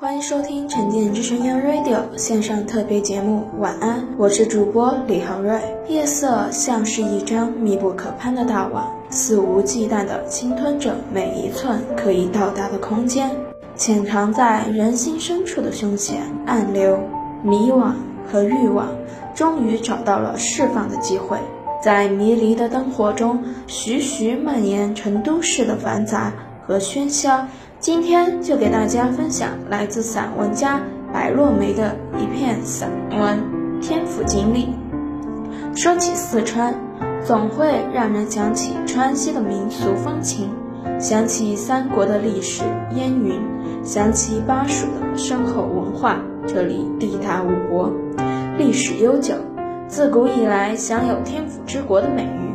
欢迎收听沉淀之声 Radio 线上特别节目。晚安，我是主播李航瑞。夜色像是一张密不可攀的大网，肆无忌惮地侵吞着每一寸可以到达的空间。潜藏在人心深处的凶险、暗流、迷惘和欲望，终于找到了释放的机会。在迷离的灯火中，徐徐蔓延成都市的繁杂和喧嚣。今天就给大家分享来自散文家白落梅的一篇散文《天府锦里》。说起四川，总会让人想起川西的民俗风情，想起三国的历史烟云，想起巴蜀的深厚文化。这里地大物博，历史悠久，自古以来享有“天府之国”的美誉。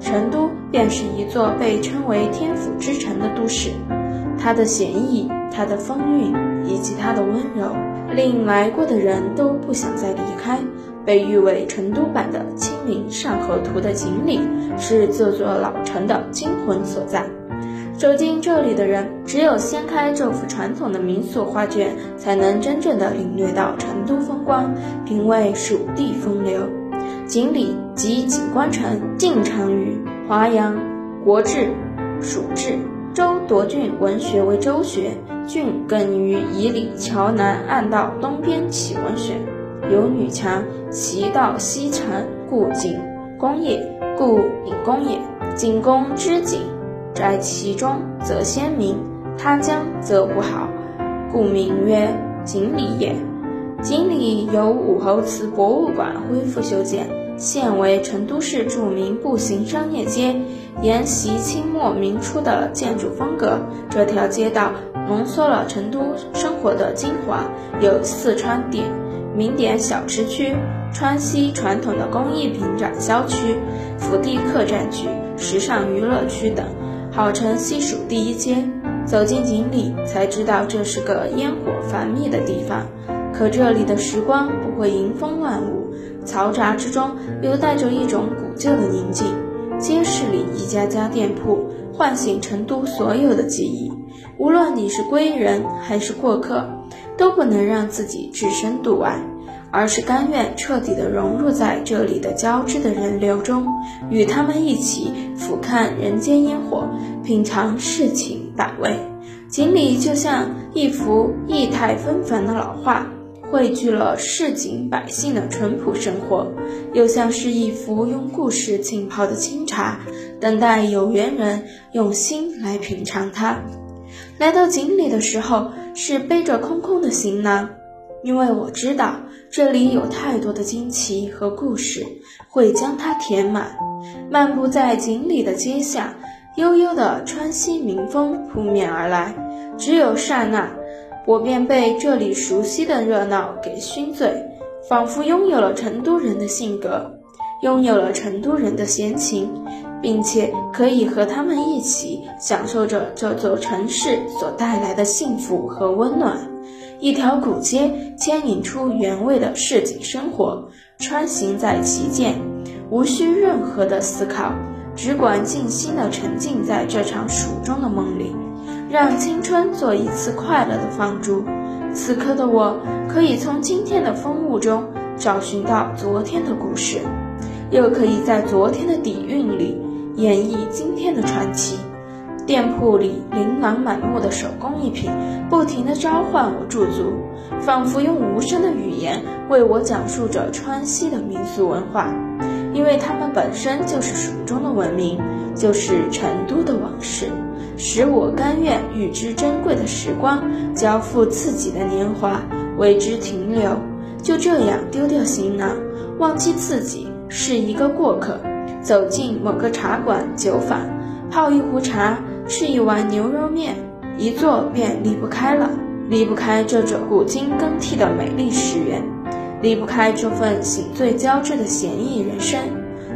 成都便是一座被称为“天府之城”的都市。它的闲逸，它的风韵，以及它的温柔，令来过的人都不想再离开。被誉为成都版的《清明上河图》的锦里，是这座老城的精魂所在。走进这里的人，只有掀开这幅传统的民俗画卷，才能真正的领略到成都风光，品味蜀地风流。锦里即锦官城，晋长于华阳，国治，蜀治。周夺郡文学为周学，郡根于以里桥南岸道东边起文学，有女墙，其道西城，故景公也，故景公也。景公之景，在其中则鲜明，他将则不好，故名曰锦里也。锦里由武侯祠博物馆恢复修建。现为成都市著名步行商业街，沿袭清末明初的建筑风格。这条街道浓缩了成都生活的精华，有四川点名点小吃区、川西传统的工艺品展销区、福地客栈区、时尚娱乐区等，号称西蜀第一街。走进锦里，才知道这是个烟火繁密的地方。可这里的时光不会迎风乱舞，嘈杂之中又带着一种古旧的宁静。街市里一家家店铺，唤醒成都所有的记忆。无论你是归人还是过客，都不能让自己置身度外，而是甘愿彻底的融入在这里的交织的人流中，与他们一起俯瞰人间烟火，品尝世情百味。锦里就像一幅意态纷繁的老画。汇聚了市井百姓的淳朴生活，又像是一幅用故事浸泡的清茶，等待有缘人用心来品尝它。来到井里的时候，是背着空空的行囊，因为我知道这里有太多的惊奇和故事会将它填满。漫步在井里的街巷，悠悠的川西民风扑面而来，只有刹那。我便被这里熟悉的热闹给熏醉，仿佛拥有了成都人的性格，拥有了成都人的闲情，并且可以和他们一起享受着这座城市所带来的幸福和温暖。一条古街牵引出原味的市井生活，穿行在其间，无需任何的思考，只管静心的沉浸在这场蜀中的梦里。让青春做一次快乐的放逐。此刻的我，可以从今天的风物中找寻到昨天的故事，又可以在昨天的底蕴里演绎今天的传奇。店铺里琳琅满目的手工艺品，不停地召唤我驻足，仿佛用无声的语言为我讲述着川西的民俗文化，因为它们本身就是蜀中的文明，就是成都的往事。使我甘愿与之珍贵的时光交付自己的年华，为之停留。就这样丢掉行囊，忘记自己是一个过客，走进某个茶馆酒坊，泡一壶茶，吃一碗牛肉面，一坐便离不开了，离不开这种古今更替的美丽时源。离不开这份醒醉交织的闲逸人生。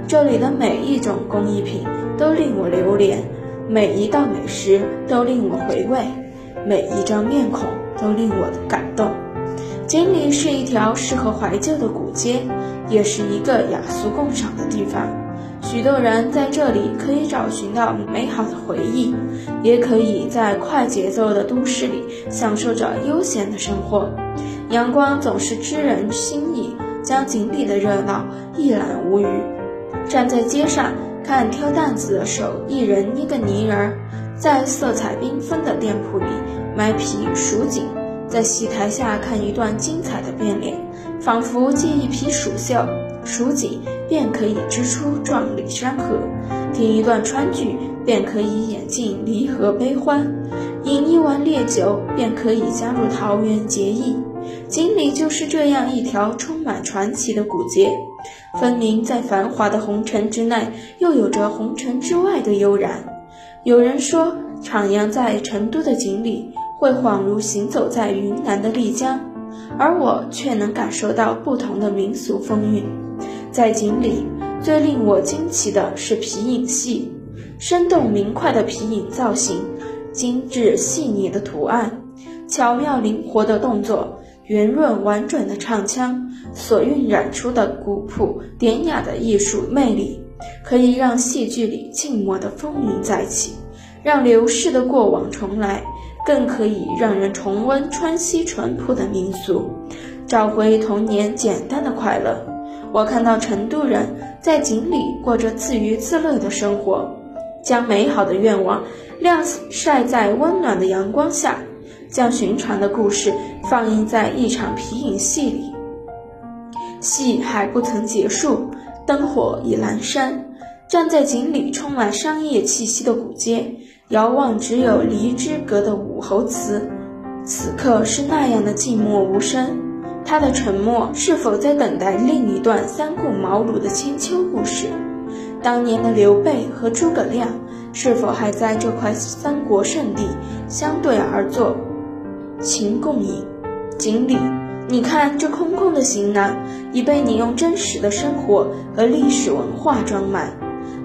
这里的每一种工艺品都令我流连，每一道美食都令我回味，每一张面孔都令我感动。锦里是一条适合怀旧的古街，也是一个雅俗共赏的地方。许多人在这里可以找寻到美好的回忆，也可以在快节奏的都市里享受着悠闲的生活。阳光总是知人心意，将锦里的热闹一览无余。站在街上看挑担子的手，一人捏个泥人儿，在色彩缤纷的店铺里买皮数锦，在戏台下看一段精彩的变脸，仿佛借一匹蜀绣。数锦便可以织出壮丽山河，听一段川剧便可以演尽离合悲欢，饮一碗烈酒便可以加入桃园结义。锦里就是这样一条充满传奇的古街，分明在繁华的红尘之内，又有着红尘之外的悠然。有人说，徜徉在成都的锦里，会恍如行走在云南的丽江，而我却能感受到不同的民俗风韵。在锦里，最令我惊奇的是皮影戏，生动明快的皮影造型，精致细腻的图案，巧妙灵活的动作，圆润婉转的唱腔，所晕染出的古朴典雅的艺术魅力，可以让戏剧里静默的风云再起，让流逝的过往重来，更可以让人重温川西淳朴的民俗，找回童年简单的快乐。我看到成都人在锦里过着自娱自乐的生活，将美好的愿望晾晒在温暖的阳光下，将寻常的故事放映在一场皮影戏里。戏还不曾结束，灯火已阑珊。站在锦里充满商业气息的古街，遥望只有梨之阁的武侯祠，此刻是那样的静默无声。他的沉默是否在等待另一段三顾茅庐的千秋故事？当年的刘备和诸葛亮是否还在这块三国圣地相对而坐，情共饮？锦里，你看这空空的行囊，已被你用真实的生活和历史文化装满。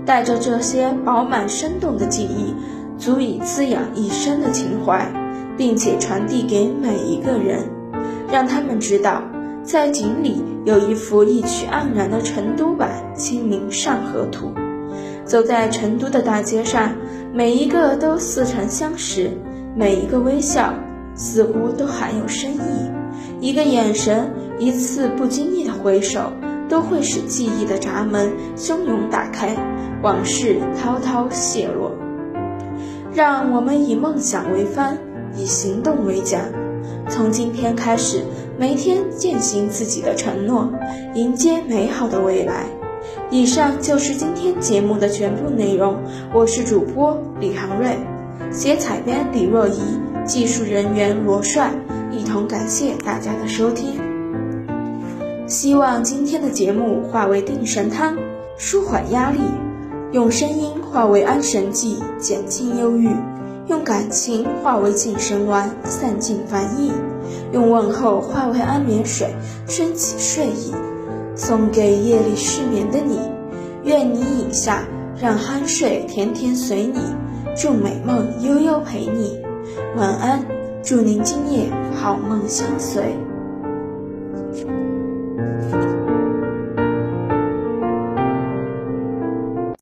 带着这些饱满生动的记忆，足以滋养一生的情怀，并且传递给每一个人。让他们知道，在锦里有一幅意趣盎然的成都版《清明上河图》。走在成都的大街上，每一个都似曾相识，每一个微笑似乎都含有深意。一个眼神，一次不经意的回首，都会使记忆的闸门汹涌打开，往事滔滔泻落。让我们以梦想为帆，以行动为桨。从今天开始，每天践行自己的承诺，迎接美好的未来。以上就是今天节目的全部内容。我是主播李航瑞，写采编李若怡，技术人员罗帅，一同感谢大家的收听。希望今天的节目化为定神汤，舒缓压力；用声音化为安神剂，减轻忧郁。用感情化为净神丸，散尽烦意；用问候化为安眠水，升起睡意。送给夜里失眠的你，愿你饮下，让酣睡甜甜随你，祝美梦悠悠陪你。晚安，祝您今夜好梦相随。